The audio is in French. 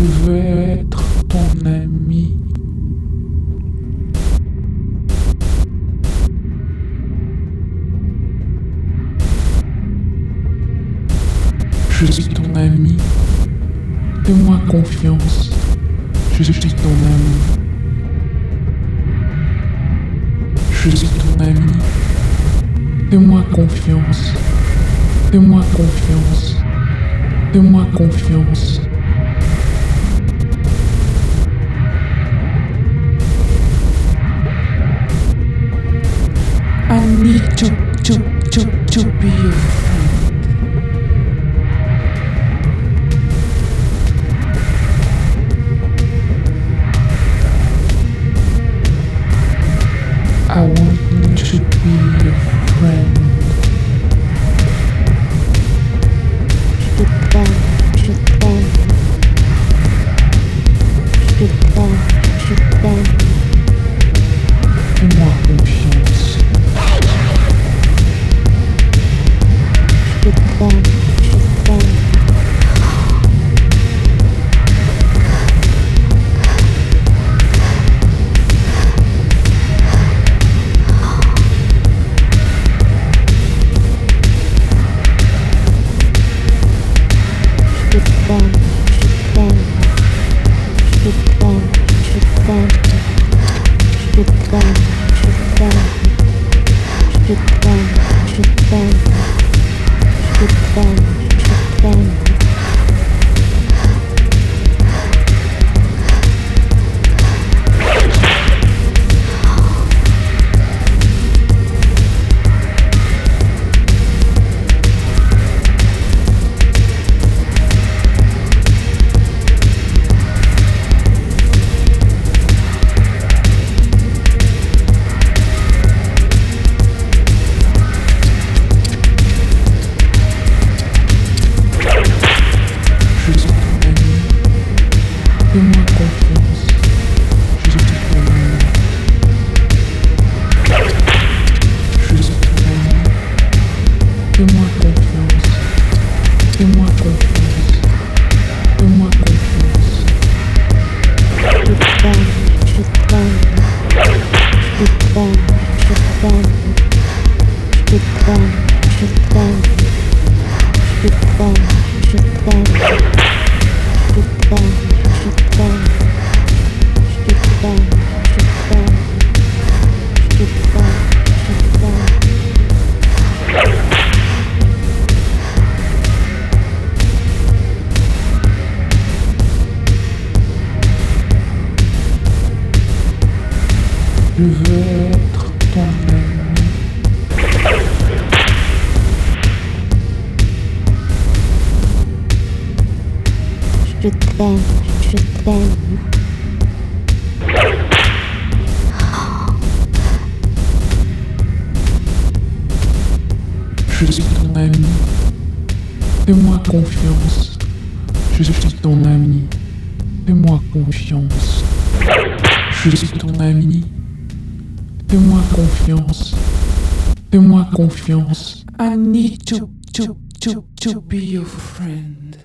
veux être ton ami. Je suis ton ami. Fais-moi confiance. Je suis ton ami. Je suis ton ami. Fais-moi confiance. Fais-moi confiance. Fais-moi confiance. Need to, to, to, to be your friend. I want Je t'aime, je t'aime. Je t'aime, je t'aime. Fais-moi confiance. Fais-moi confiance. Fais-moi confiance. Je veux être ami. Je t'aime, je t'aime. Je suis ton ami. Fais-moi confiance. Je suis ton ami. Fais-moi confiance. Je suis ton ami. Fais-moi confiance. Fais-moi confiance. I need to, to, to, to be your friend.